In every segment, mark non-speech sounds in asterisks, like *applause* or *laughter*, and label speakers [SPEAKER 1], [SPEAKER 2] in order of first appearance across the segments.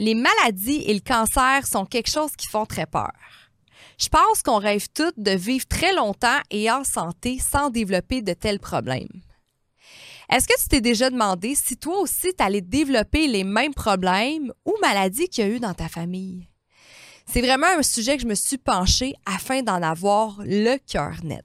[SPEAKER 1] les maladies et le cancer sont quelque chose qui font très peur. Je pense qu'on rêve toutes de vivre très longtemps et en santé sans développer de tels problèmes. Est-ce que tu t'es déjà demandé si toi aussi tu allais développer les mêmes problèmes ou maladies qu'il y a eu dans ta famille? C'est vraiment un sujet que je me suis penchée afin d'en avoir le cœur net.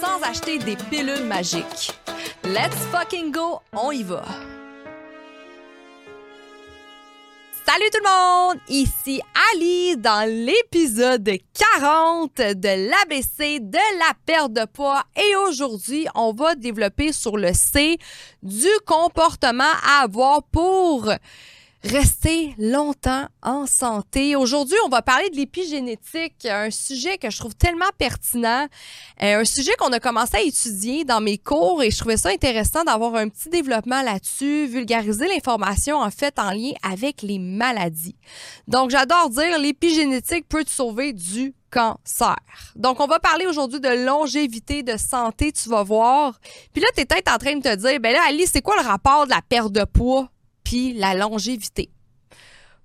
[SPEAKER 1] sans acheter des pilules magiques. Let's fucking go, on y va! Salut tout le monde! Ici Ali dans l'épisode 40 de l'ABC de la perte de poids et aujourd'hui, on va développer sur le C du comportement à avoir pour rester longtemps en santé. Aujourd'hui, on va parler de l'épigénétique, un sujet que je trouve tellement pertinent, euh, un sujet qu'on a commencé à étudier dans mes cours et je trouvais ça intéressant d'avoir un petit développement là-dessus, vulgariser l'information en fait en lien avec les maladies. Donc, j'adore dire l'épigénétique peut te sauver du cancer. Donc, on va parler aujourd'hui de longévité, de santé, tu vas voir. Puis là, tu es peut-être en train de te dire, ben là, Alice, c'est quoi le rapport de la perte de poids? La longévité.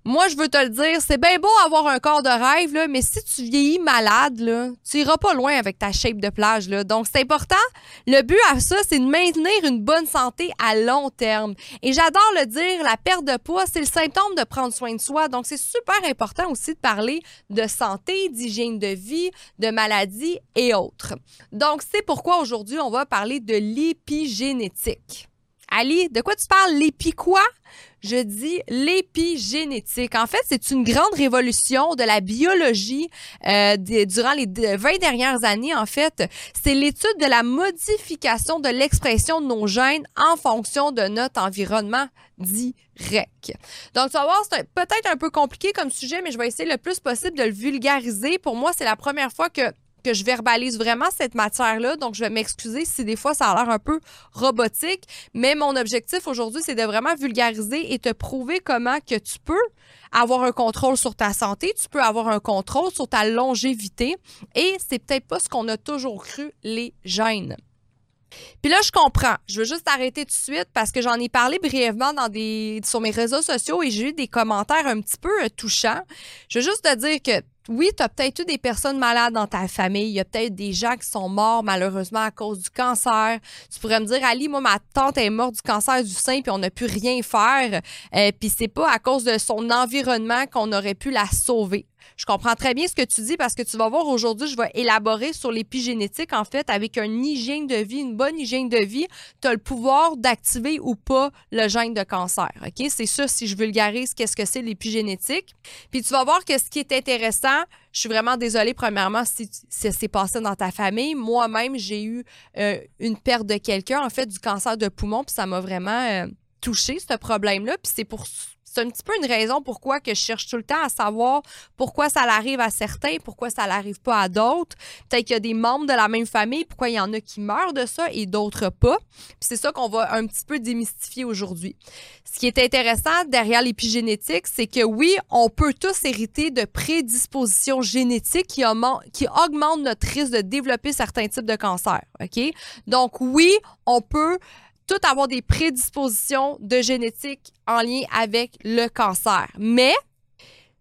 [SPEAKER 1] Moi, je veux te le dire, c'est bien beau avoir un corps de rêve, mais si tu vieillis malade, là, tu iras pas loin avec ta shape de plage. Là. Donc, c'est important. Le but à ça, c'est de maintenir une bonne santé à long terme. Et j'adore le dire, la perte de poids, c'est le symptôme de prendre soin de soi. Donc, c'est super important aussi de parler de santé, d'hygiène de vie, de maladies et autres. Donc, c'est pourquoi aujourd'hui, on va parler de l'épigénétique. Ali, de quoi tu parles? L'épi? Je dis l'épigénétique. En fait, c'est une grande révolution de la biologie euh, durant les 20 dernières années. En fait, c'est l'étude de la modification de l'expression de nos gènes en fonction de notre environnement direct. Donc, tu vas voir, c'est peut-être un peu compliqué comme sujet, mais je vais essayer le plus possible de le vulgariser. Pour moi, c'est la première fois que que je verbalise vraiment cette matière-là. Donc, je vais m'excuser si des fois ça a l'air un peu robotique. Mais mon objectif aujourd'hui, c'est de vraiment vulgariser et te prouver comment que tu peux avoir un contrôle sur ta santé, tu peux avoir un contrôle sur ta longévité. Et c'est peut-être pas ce qu'on a toujours cru, les gènes. Puis là, je comprends. Je veux juste arrêter tout de suite parce que j'en ai parlé brièvement dans des, sur mes réseaux sociaux et j'ai eu des commentaires un petit peu euh, touchants. Je veux juste te dire que oui, tu as peut-être eu des personnes malades dans ta famille. Il y a peut-être des gens qui sont morts malheureusement à cause du cancer. Tu pourrais me dire, Ali, moi, ma tante est morte du cancer du sein puis on n'a pu rien faire. Euh, puis c'est pas à cause de son environnement qu'on aurait pu la sauver. Je comprends très bien ce que tu dis parce que tu vas voir aujourd'hui, je vais élaborer sur l'épigénétique. En fait, avec une hygiène de vie, une bonne hygiène de vie, tu as le pouvoir d'activer ou pas le gène de cancer. OK? C'est ça si je vulgarise qu'est-ce que c'est l'épigénétique. Puis tu vas voir que ce qui est intéressant, je suis vraiment désolée, premièrement, si, ça s'est passé dans ta famille. Moi-même, j'ai eu euh, une perte de quelqu'un, en fait, du cancer de poumon, puis ça m'a vraiment euh, touché, ce problème-là. Puis c'est pour c'est un petit peu une raison pourquoi que je cherche tout le temps à savoir pourquoi ça l'arrive à certains, pourquoi ça l'arrive pas à d'autres. Peut-être qu'il y a des membres de la même famille, pourquoi il y en a qui meurent de ça et d'autres pas. Puis c'est ça qu'on va un petit peu démystifier aujourd'hui. Ce qui est intéressant derrière l'épigénétique, c'est que oui, on peut tous hériter de prédispositions génétiques qui, augmentent notre risque de développer certains types de cancers. Donc oui, on peut tout avoir des prédispositions de génétique en lien avec le cancer. Mais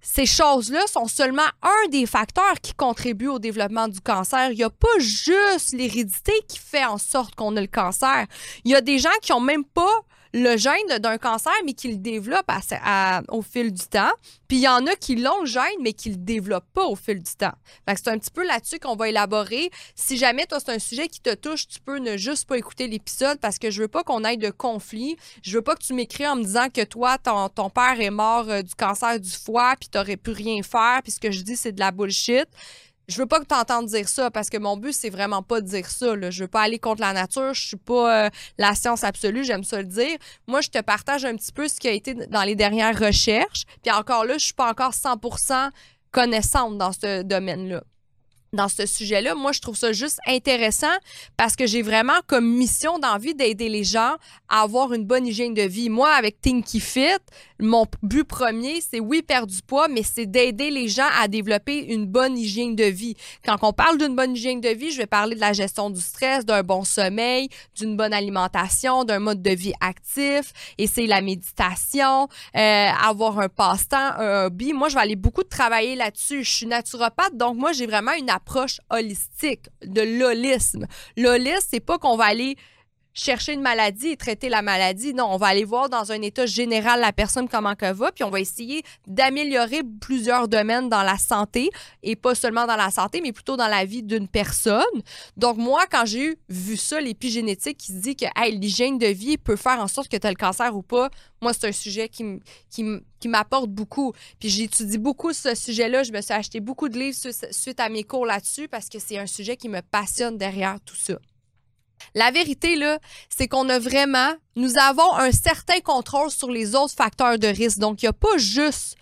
[SPEAKER 1] ces choses-là sont seulement un des facteurs qui contribuent au développement du cancer. Il n'y a pas juste l'hérédité qui fait en sorte qu'on a le cancer. Il y a des gens qui n'ont même pas le gène d'un cancer, mais qui le développent au fil du temps. Puis il y en a qui l'ont le gène, mais qui le développent pas au fil du temps. c'est un petit peu là-dessus qu'on va élaborer. Si jamais toi, c'est un sujet qui te touche, tu peux ne juste pas écouter l'épisode parce que je veux pas qu'on aille de conflit. Je veux pas que tu m'écris en me disant que toi, ton, père est mort euh, du cancer du foie, puis tu n'aurais pu rien faire, puis ce que je dis, c'est de la bullshit je veux pas que tu entendes dire ça parce que mon but, c'est vraiment pas de dire ça. Là. Je veux pas aller contre la nature. Je suis pas euh, la science absolue, j'aime ça le dire. Moi, je te partage un petit peu ce qui a été dans les dernières recherches. Puis encore là, je suis pas encore 100% connaissante dans ce domaine-là dans ce sujet-là. Moi, je trouve ça juste intéressant parce que j'ai vraiment comme mission d'envie d'aider les gens à avoir une bonne hygiène de vie. Moi, avec Tinky Fit, mon but premier, c'est oui, perdre du poids, mais c'est d'aider les gens à développer une bonne hygiène de vie. Quand on parle d'une bonne hygiène de vie, je vais parler de la gestion du stress, d'un bon sommeil, d'une bonne alimentation, d'un mode de vie actif, et c'est la méditation, euh, avoir un passe-temps, un hobby. Moi, je vais aller beaucoup travailler là-dessus. Je suis naturopathe, donc moi, j'ai vraiment une approche holistique, de l'holisme. L'holisme, c'est pas qu'on va aller chercher une maladie et traiter la maladie. Non, on va aller voir dans un état général la personne comment elle va, puis on va essayer d'améliorer plusieurs domaines dans la santé et pas seulement dans la santé, mais plutôt dans la vie d'une personne. Donc moi, quand j'ai vu ça, l'épigénétique qui dit que l'hygiène de vie peut faire en sorte que tu as le cancer ou pas, moi, c'est un sujet qui, qui, m'apporte beaucoup. Puis j'étudie beaucoup ce sujet-là. Je me suis acheté beaucoup de livres suite à mes cours là-dessus parce que c'est un sujet qui me passionne derrière tout ça. La vérité, là, c'est qu'on a vraiment, nous avons un certain contrôle sur les autres facteurs de risque. Donc, il n'y a pas juste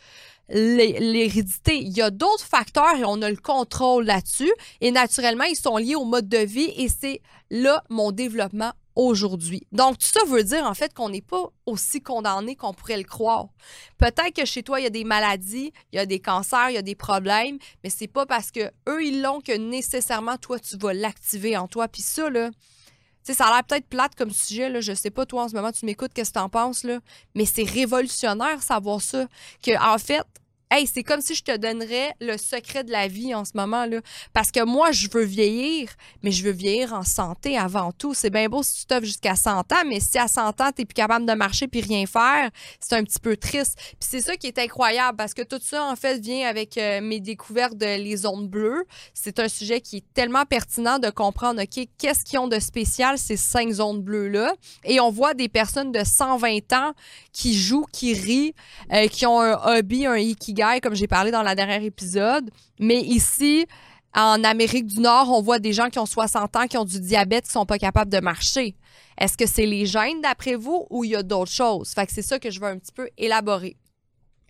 [SPEAKER 1] l'hérédité. Il y a d'autres facteurs et on a le contrôle là-dessus. Et naturellement, ils sont liés au mode de vie et c'est là mon développement aujourd'hui. Donc, tout ça veut dire en fait qu'on n'est pas aussi condamné qu'on pourrait le croire. Peut-être que chez toi, il y a des maladies, il y a des cancers, il y a des problèmes, mais c'est pas parce que eux, ils l'ont que nécessairement toi, tu vas l'activer en toi. Puis ça, là, sais, ça a l'air peut-être plate comme sujet, là. Je sais pas, toi, en ce moment, tu m'écoutes, qu'est-ce que tu en penses, là. Mais c'est révolutionnaire, savoir ça. Que, en fait, Hey, c'est comme si je te donnerais le secret de la vie en ce moment là parce que moi je veux vieillir, mais je veux vieillir en santé avant tout. C'est bien beau si tu t'offres jusqu'à 100 ans, mais si à 100 ans tu n'es plus capable de marcher puis rien faire, c'est un petit peu triste. Puis c'est ça qui est incroyable parce que tout ça en fait vient avec euh, mes découvertes de les ondes bleues. C'est un sujet qui est tellement pertinent de comprendre OK, qu'est-ce qu'ils ont de spécial ces cinq ondes bleues là et on voit des personnes de 120 ans qui jouent, qui rient, euh, qui ont un hobby, un ikigai comme j'ai parlé dans la dernière épisode. Mais ici, en Amérique du Nord, on voit des gens qui ont 60 ans, qui ont du diabète, qui sont pas capables de marcher. Est-ce que c'est les gènes d'après vous ou il y a d'autres choses? Fait que c'est ça que je veux un petit peu élaborer.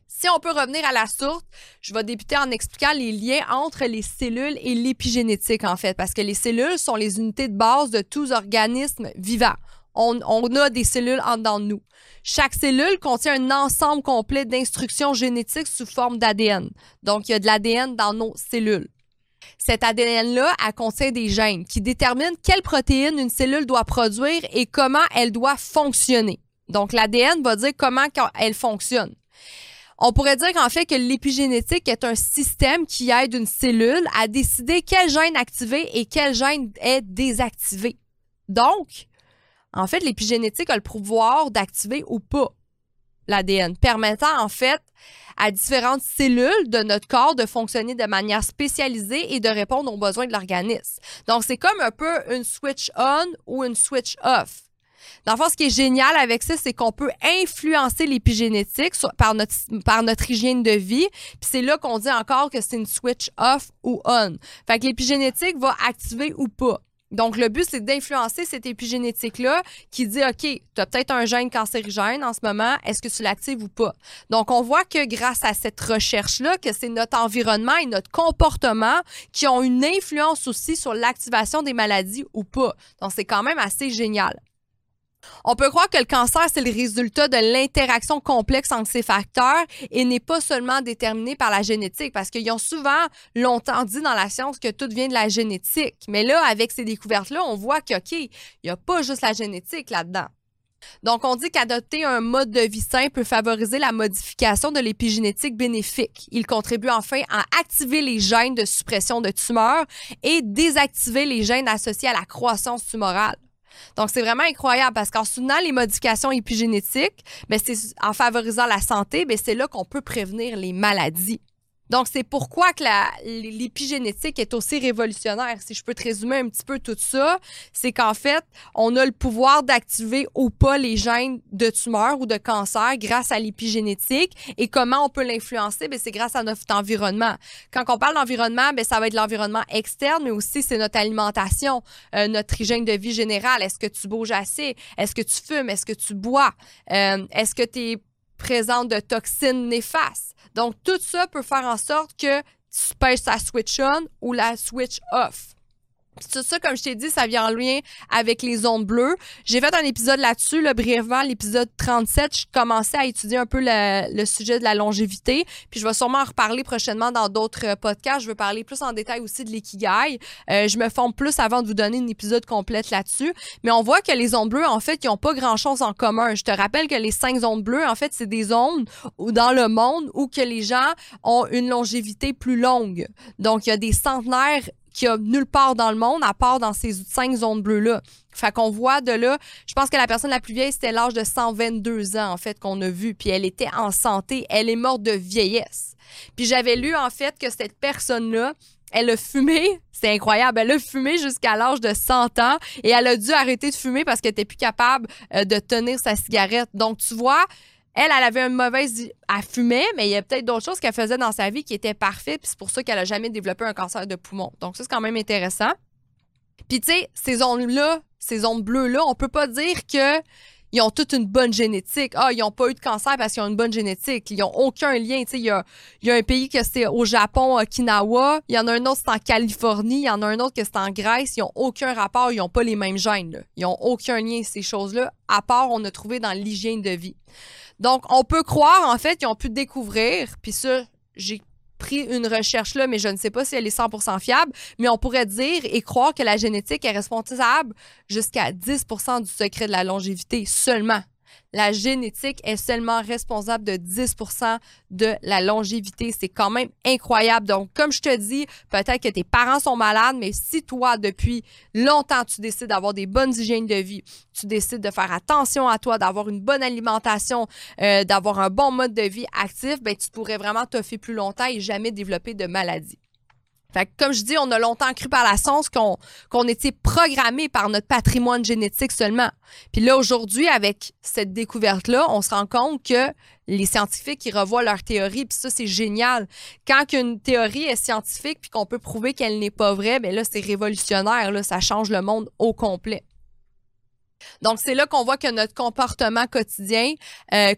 [SPEAKER 1] Si on peut revenir à la source, je vais débuter en expliquant les liens entre les cellules et l'épigénétique, en fait, parce que les cellules sont les unités de base de tous organismes vivants on, a des cellules en nous. Chaque cellule contient un ensemble complet d'instructions génétiques sous forme d'ADN. Donc, il y a de l'ADN dans nos cellules. Cet ADN-là, elle contient des gènes qui déterminent quelle protéine une cellule doit produire et comment elle doit fonctionner. Donc, l'ADN va dire comment elle fonctionne. On pourrait dire qu'en fait que l'épigénétique est un système qui aide une cellule à décider quel gène activer et quel gène est désactivé. Donc, en fait, l'épigénétique a le pouvoir d'activer ou pas l'ADN, permettant en fait à différentes cellules de notre corps de fonctionner de manière spécialisée et de répondre aux besoins de l'organisme. Donc, c'est comme un peu une switch on ou une switch off. Dans le fond, ce qui est génial avec ça, c'est qu'on peut influencer l'épigénétique par notre, par notre hygiène de vie. Puis c'est là qu'on dit encore que c'est une switch off ou on. Fait que l'épigénétique va activer ou pas. Donc, le but, c'est d'influencer cette épigénétique-là qui dit, OK, tu as peut-être un gène cancérigène en ce moment, est-ce que tu l'actives ou pas? Donc, on voit que grâce à cette recherche-là, que c'est notre environnement et notre comportement qui ont une influence aussi sur l'activation des maladies ou pas. Donc, c'est quand même assez génial. On peut croire que le cancer, c'est le résultat de l'interaction complexe entre ces facteurs et n'est pas seulement déterminé par la génétique, parce qu'ils ont souvent longtemps dit dans la science que tout vient de la génétique. Mais là, avec ces découvertes-là, on voit qu'OK, il n'y a pas juste la génétique là-dedans. Donc, on dit qu'adopter un mode de vie sain peut favoriser la modification de l'épigénétique bénéfique. Il contribue enfin à activer les gènes de suppression de tumeurs et désactiver les gènes associés à la croissance tumorale. Donc, c'est vraiment incroyable parce qu'en soutenant les modifications épigénétiques, ben, c'est en favorisant la santé, ben, c'est là qu'on peut prévenir les maladies. Donc, c'est pourquoi que l'épigénétique est aussi révolutionnaire. Si je peux te résumer un petit peu tout ça, c'est qu'en fait, on a le pouvoir d'activer ou pas les gènes de tumeur ou de cancer grâce à l'épigénétique. Et comment on peut l'influencer? Ben, c'est grâce à notre environnement. Quand on parle d'environnement, ben, ça va être l'environnement externe, mais aussi c'est notre alimentation, euh, notre hygiène de vie générale. Est-ce que tu bouges assez? Est-ce que tu fumes? Est-ce que tu bois? Euh, est-ce que tu es présente de toxines néfastes? Donc, tout ça peut faire en sorte que tu pèses ta switch on ou la switch off. Tout ça, comme je t'ai dit, ça vient en lien avec les ondes bleues. J'ai fait un épisode là-dessus, là, brièvement, l'épisode 37. Je commençais à étudier un peu le, sujet de la longévité. Puis je vais sûrement en reparler prochainement dans d'autres euh, podcasts. Je veux parler plus en détail aussi de l'ikigai. Euh, je me forme plus avant de vous donner un épisode complète là-dessus. Mais on voit que les ondes bleues, en fait, ils n'ont pas grand-chose en commun. Je te rappelle que les cinq ondes bleues, en fait, c'est des ondes dans le monde où que les gens ont une longévité plus longue. Donc, il y a des centenaires qu'il n'y a nulle part dans le monde à part dans ces cinq zones bleues-là. Fait qu'on voit de là, je pense que la personne la plus vieille, c'était l'âge de 122 ans, en fait, qu'on a vu. Puis elle était en santé. Elle est morte de vieillesse. Puis j'avais lu, en fait, que cette personne-là, elle a fumé, *laughs* c'est incroyable, elle a fumé jusqu'à l'âge de 100 ans et elle a dû arrêter de fumer parce qu'elle n'était plus capable euh, de tenir sa cigarette. Donc, tu vois, elle, elle avait une mauvaise. Elle fumait, mais il y a peut-être d'autres choses qu'elle faisait dans sa vie qui étaient parfaites, puis c'est pour ça qu'elle n'a jamais développé un cancer de poumon. Donc, ça, c'est quand même intéressant. Puis, tu sais, ces ondes-là, ces ondes bleues-là, on peut pas dire que ils ont toute une bonne génétique. Ah, ils n'ont pas eu de cancer parce qu'ils ont une bonne génétique. Ils n'ont aucun lien. Il y a, y a un pays que c'est au Japon, Okinawa. Il y en a un autre, c'est en Californie. Il y en a un autre que c'est en Grèce. Ils n'ont aucun rapport. Ils n'ont pas les mêmes gènes. Ils n'ont aucun lien, ces choses-là, à part on a trouvé dans l'hygiène de vie. Donc, on peut croire, en fait, qu'ils ont pu découvrir, puis ça, j'ai pris une recherche là, mais je ne sais pas si elle est 100% fiable, mais on pourrait dire et croire que la génétique est responsable jusqu'à 10% du secret de la longévité seulement la génétique est seulement responsable de 10% de la longévité. C'est quand même incroyable. Donc, comme je te dis, peut-être que tes parents sont malades, mais si toi, depuis longtemps, tu décides d'avoir des bonnes hygiènes de vie, tu décides de faire attention à toi, d'avoir une bonne alimentation, euh, d'avoir un bon mode de vie actif, ben, tu pourrais vraiment t'offrir plus longtemps et jamais développer de maladie. Fait comme je dis, on a longtemps cru par la science qu'on qu'on était programmé par notre patrimoine génétique seulement. Puis là, aujourd'hui, avec cette découverte-là, on se rend compte que les scientifiques, ils revoient leur théorie, puis ça, c'est génial. Quand une théorie est scientifique, puis qu'on peut prouver qu'elle n'est pas vraie, bien là, c'est révolutionnaire, là, ça change le monde au complet. Donc, c'est là qu'on voit que notre comportement quotidien, euh,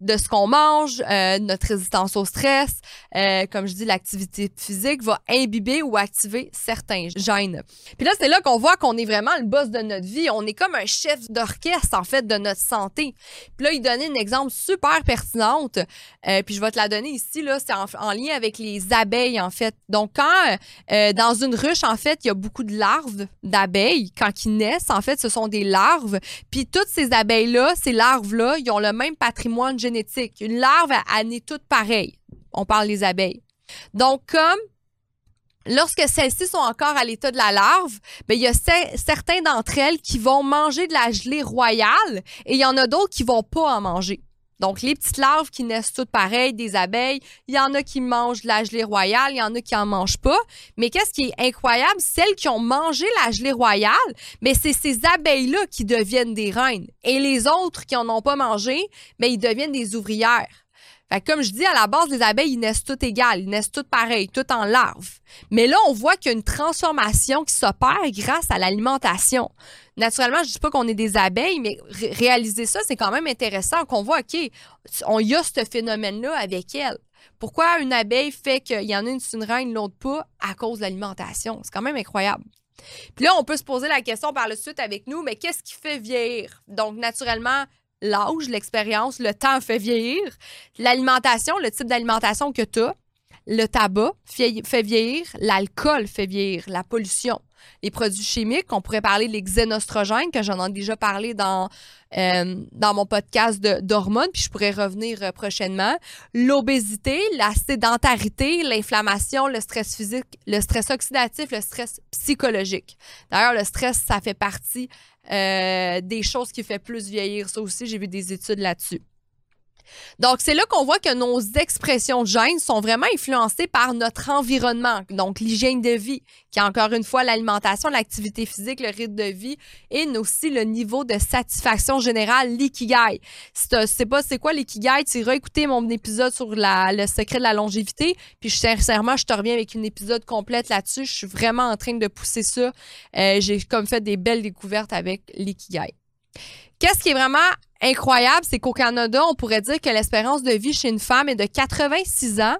[SPEAKER 1] de ce qu'on mange, euh, notre résistance au stress, euh, comme je dis, l'activité physique va imbiber ou activer certains gènes. Puis là, c'est là qu'on voit qu'on est vraiment le boss de notre vie. On est comme un chef d'orchestre, en fait, de notre santé. Puis là, il donnait un exemple super pertinente. puis je vais te la donner ici, là. C'est en, en, lien avec les abeilles, en fait. Donc, quand dans une ruche, en fait, il y a beaucoup de larves d'abeilles, quand ils naissent, en fait, ce sont des larves puis toutes ces abeilles-là, ces larves-là, ils ont le même patrimoine génétique. Une larve, elle, est toute pareille. On parle des abeilles. Donc, comme lorsque celles-ci sont encore à l'état de la larve, bien, il y a certains d'entre elles qui vont manger de la gelée royale et il y en a d'autres qui vont pas en manger. Donc, les petites larves qui naissent toutes pareilles, des abeilles, il y en a qui mangent la gelée royale, il y en a qui en mangent pas. Mais qu'est-ce qui est incroyable, celles qui ont mangé la gelée royale, mais c'est ces abeilles-là qui deviennent des reines. Et les autres qui en ont pas mangé, mais ils deviennent des ouvrières. Fait comme je dis, à la base, les abeilles, ils naissent toutes égales, ils naissent toutes pareilles, toutes en larves. Mais là, on voit qu'il y a une transformation qui s'opère grâce à l'alimentation. Naturellement, je dis pas qu'on est des abeilles, mais réaliser ça, c'est quand même intéressant qu'on voit, OK, on y a ce phénomène-là avec elle. Pourquoi une abeille fait qu'il y en a une sur une reine, l'autre pas, à cause de l'alimentation? C'est quand même incroyable. Puis là, on peut se poser la question par le suite avec nous, mais qu'est-ce qui fait vieillir? Donc, naturellement, l'âge, l'expérience, le temps fait vieillir. L'alimentation, le type d'alimentation que tu as, le tabac fait vieillir, l'alcool fait vieillir, la pollution. Les produits chimiques, on pourrait parler des xénostrogènes, que j'en ai déjà parlé dans, euh, dans mon podcast d'hormones, puis je pourrais revenir euh, prochainement. L'obésité, la sédentarité, l'inflammation, le stress physique, le stress oxydatif, le stress psychologique. D'ailleurs, le stress, ça fait partie euh, des choses qui fait plus vieillir. Ça aussi, j'ai vu des études là-dessus. Donc, c'est là qu'on voit que nos expressions de gêne sont vraiment influencées par notre environnement. Donc, l'hygiène de vie, qui est encore une fois l'alimentation, l'activité physique, le rythme de vie et aussi le niveau de satisfaction générale, l'ikigai. Si tu sais pas c'est quoi l'ikigai, tu iras écouter mon épisode sur le secret de la longévité. Puis, sincèrement, je te reviens avec une épisode complète là-dessus. Je suis vraiment en train de pousser ça. Euh, j'ai comme fait des belles découvertes avec l'ikigai. Qu'est-ce qui est vraiment incroyable, c'est qu'au Canada, on pourrait dire que l'espérance de vie chez une femme est de 86 ans,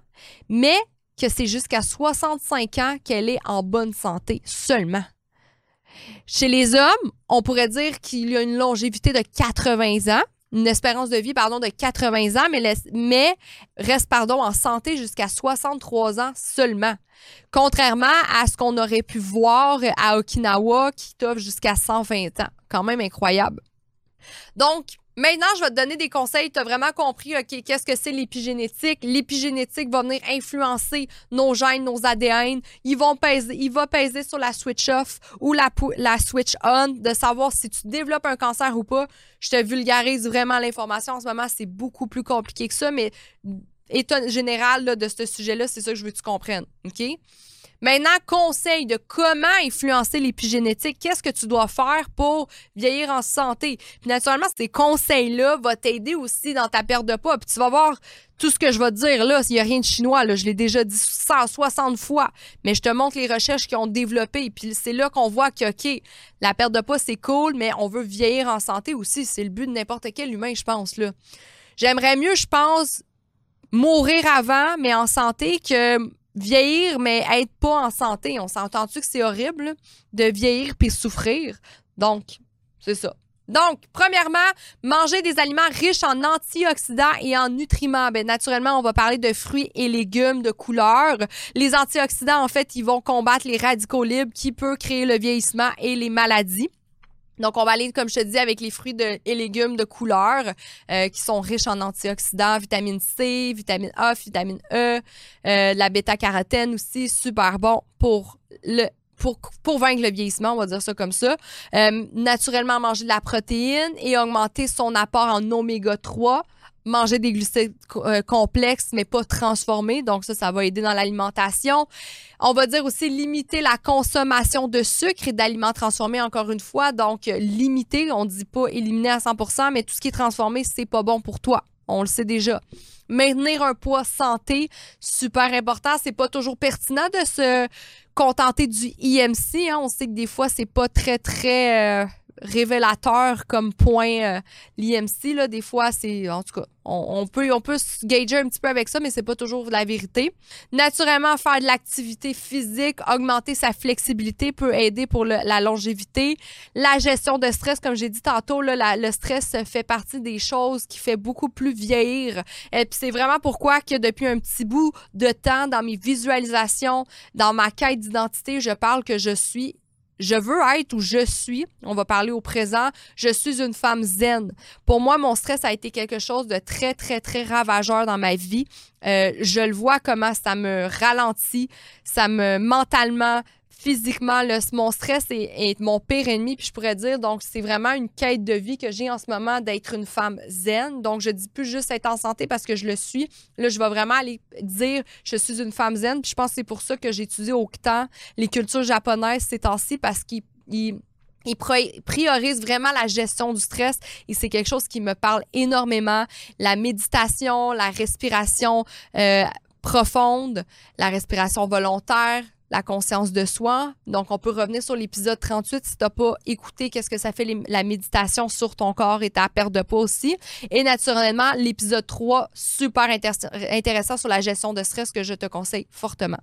[SPEAKER 1] mais que c'est jusqu'à 65 ans qu'elle est en bonne santé seulement. Chez les hommes, on pourrait dire qu'il y a une longévité de 80 ans, une espérance de vie pardon de 80 ans mais, reste pardon en santé jusqu'à 63 ans seulement. Contrairement à ce qu'on aurait pu voir à Okinawa qui t'offre jusqu'à 120 ans, quand même incroyable. Donc, Maintenant, je vais te donner des conseils. Tu as vraiment compris, OK, qu'est-ce que c'est l'épigénétique? L'épigénétique va venir influencer nos gènes, nos ADN. Ils vont peser, il va peser sur la switch off ou la, switch on de savoir si tu développes un cancer ou pas. Je te vulgarise vraiment l'information. En ce moment, c'est beaucoup plus compliqué que ça, mais état général de ce sujet-là, c'est ça que je veux que tu comprennes. OK? Maintenant, conseil de comment influencer l'épigénétique. Qu'est-ce que tu dois faire pour vieillir en santé? Puis naturellement, ces conseils-là vont t'aider aussi dans ta perte de poids. Puis tu vas voir tout ce que je vais te dire là, il n'y a rien de chinois, je l'ai déjà dit 160 fois, mais je te montre les recherches qui ont développé. Puis c'est là qu'on voit que, OK, la perte de poids, c'est cool, mais on veut vieillir en santé aussi. C'est le but de n'importe quel humain, je pense. là. J'aimerais mieux, je pense, mourir avant, mais en santé, que vieillir, mais être pas en santé. On s'entend-tu que c'est horrible de vieillir puis souffrir? Donc, c'est ça. Donc, premièrement, manger des aliments riches en antioxydants et en nutriments. Ben, naturellement, on va parler de fruits et légumes de couleur. Les antioxydants, en fait, ils vont combattre les radicaux libres qui peuvent créer le vieillissement et les maladies. Donc, on va aller, comme je te dis, avec les fruits et légumes de couleur euh, qui sont riches en antioxydants, vitamine C, vitamine A, vitamine E, euh, la bêta-carotène aussi, super bon pour le pour, pour vaincre le vieillissement, on va dire ça comme ça. Euh, naturellement, manger de la protéine et augmenter son apport en oméga 3 manger des glucides euh, complexes mais pas transformés. Donc ça, ça va aider dans l'alimentation. On va dire aussi limiter la consommation de sucre et d'aliments transformés encore une fois. Donc limiter, on dit pas éliminer à 100%, mais tout ce qui est transformé, c'est pas bon pour toi. On le sait déjà. Maintenir un poids santé, super important. C'est pas toujours pertinent de se contenter du IMC. Hein. On sait que des fois, c'est pas très, très euh, révélateur comme point euh, l'IMC. Des fois, c'est. En tout cas, on, peut, on peut se gager un petit peu avec ça, mais c'est pas toujours la vérité. Naturellement, faire de l'activité physique, augmenter sa flexibilité peut aider pour la longévité. La gestion de stress, comme j'ai dit tantôt, là, le stress fait partie des choses qui fait beaucoup plus vieillir. Et puis c'est vraiment pourquoi que depuis un petit bout de temps, dans mes visualisations, dans ma quête d'identité, je parle que je suis je veux être où je suis. On va parler au présent. Je suis une femme zen. Pour moi, mon stress a été quelque chose de très, très, très ravageur dans ma vie. Euh, je le vois comment ça me ralentit, ça me mentalement, physiquement, mon stress est, mon pire ennemi, puis je pourrais dire, donc c'est vraiment une quête de vie que j'ai en ce moment d'être une femme zen. Donc je dis plus juste être en santé parce que je le suis. Là, je vais vraiment aller dire, je suis une femme zen, puis je pense que c'est pour ça que j'ai étudié autant les cultures japonaises ces temps-ci parce qu'ils priorisent vraiment la gestion du stress et c'est quelque chose qui me parle énormément. La méditation, la respiration euh, profonde, la respiration volontaire, la conscience de soi. Donc, on peut revenir sur l'épisode 38 si tu n'as pas écouté qu'est-ce que ça fait la méditation sur ton corps et ta perte de poids aussi. Et naturellement, l'épisode 3, super intéressant sur la gestion de stress que je te conseille fortement.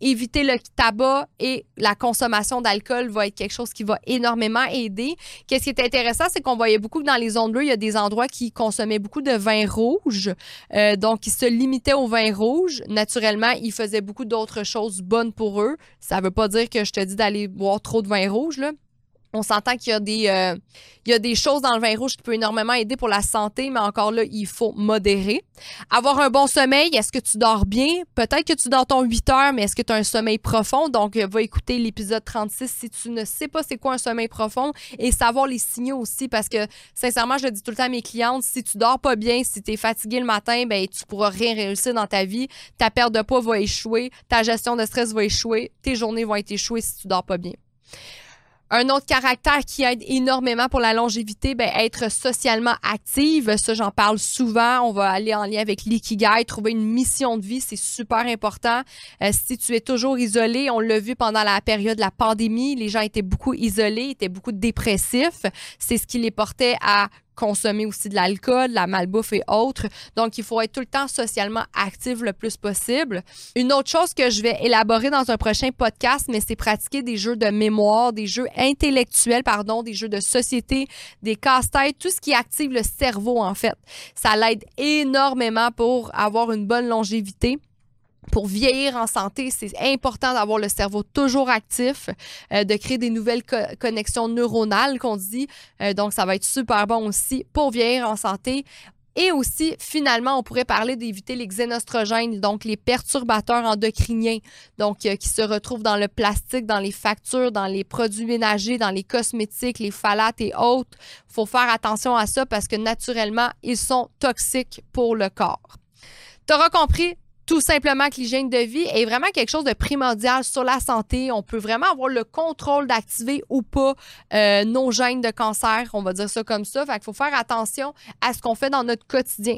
[SPEAKER 1] Éviter le tabac et la consommation d'alcool va être quelque chose qui va énormément aider. Qu'est-ce qui est intéressant, c'est qu'on voyait beaucoup que dans les zones bleues, il y a des endroits qui consommaient beaucoup de vin rouge. Euh, donc, ils se limitaient au vin rouge. Naturellement, ils faisaient beaucoup d'autres choses bonnes pour eux. Ça ne veut pas dire que je te dis d'aller boire trop de vin rouge, là. On s'entend qu'il y, a des, euh, y a des choses dans le vin rouge qui peuvent énormément aider pour la santé, mais encore là, il faut modérer. Avoir un bon sommeil, est-ce que tu dors bien? Peut-être que tu dors ton 8 heures, mais est-ce que tu as un sommeil profond? Donc, euh, va écouter l'épisode 36 si tu ne sais pas c'est quoi un sommeil profond et savoir les signaux aussi parce que, sincèrement, je le dis tout le temps à mes clientes, si tu dors pas bien, si tu es fatigué le matin, ben tu pourras rien réussir dans ta vie. Ta perte de poids va échouer, ta gestion de stress va échouer, tes journées vont être échouées si tu dors pas bien. Un autre caractère qui aide énormément pour la longévité, ben, être socialement active. Ça, j'en parle souvent. On va aller en lien avec l'ikigai, trouver une mission de vie, c'est super important. Euh, si tu es toujours isolé, on l'a vu pendant la période de la pandémie, les gens étaient beaucoup isolés, étaient beaucoup dépressifs. C'est ce qui les portait à consommer aussi de l'alcool, la malbouffe et autres. Donc, il faut être tout le temps socialement actif le plus possible. Une autre chose que je vais élaborer dans un prochain podcast, mais c'est pratiquer des jeux de mémoire, des jeux intellectuels, pardon, des jeux de société, des casse-têtes, tout ce qui active le cerveau, en fait. Ça l'aide énormément pour avoir une bonne longévité pour vieillir en santé, c'est important d'avoir le cerveau toujours actif, euh, de créer des nouvelles connexions neuronales qu'on dit. Euh, donc, ça va être super bon aussi pour vieillir en santé. Et aussi, finalement, on pourrait parler d'éviter les xénostrogènes, donc les perturbateurs endocriniens, donc euh, qui se retrouvent dans le plastique, dans les factures, dans les produits ménagers, dans les cosmétiques, les phalates et autres. Il faut faire attention à ça parce que naturellement, ils sont toxiques pour le corps. Tu auras compris, tout simplement que l'hygiène de vie est vraiment quelque chose de primordial sur la santé. On peut vraiment avoir le contrôle d'activer ou pas euh, nos gènes de cancer, on va dire ça comme ça. Fait qu'il faut faire attention à ce qu'on fait dans notre quotidien.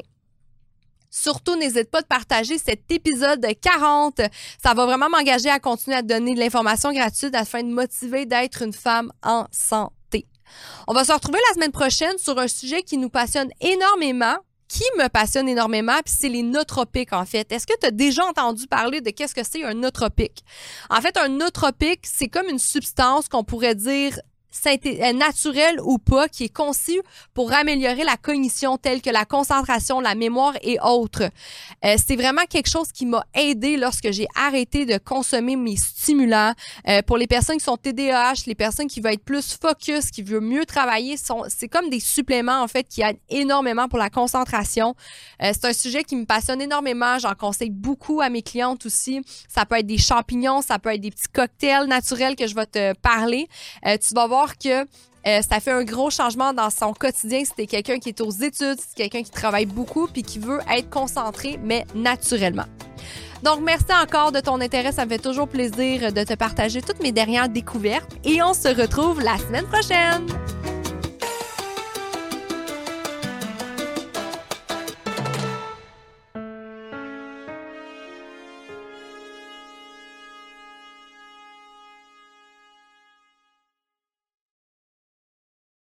[SPEAKER 1] Surtout, n'hésite pas de partager cet épisode 40. Ça va vraiment m'engager à continuer à donner de l'information gratuite afin de motiver d'être une femme en santé. On va se retrouver la semaine prochaine sur un sujet qui nous passionne énormément, qui me passionne énormément, puis c'est les nootropiques, en fait. Est-ce que tu as déjà entendu parler de qu'est-ce que c'est un nootropique? En fait, un nootropique, c'est comme une substance qu'on pourrait dire naturel ou pas, qui est conçu pour améliorer la cognition telle que la concentration, la mémoire et autres. Euh, c'est vraiment quelque chose qui m'a aidé lorsque j'ai arrêté de consommer mes stimulants. Euh, pour les personnes qui sont TDAH, les personnes qui veulent être plus focus, qui veulent mieux travailler, c'est comme des suppléments en fait qui aident énormément pour la concentration. c'est un sujet qui me passionne énormément. J'en conseille beaucoup à mes clientes aussi. Ça peut être des champignons, ça peut être des petits cocktails naturels que je vais te parler. tu vas que euh, ça fait un gros changement dans son quotidien si quelqu'un qui est aux études, si t'es quelqu'un qui travaille beaucoup puis qui veut être concentré, mais naturellement. Donc, merci encore de ton intérêt. Ça me fait toujours plaisir de te partager toutes mes dernières découvertes et on se retrouve la semaine prochaine.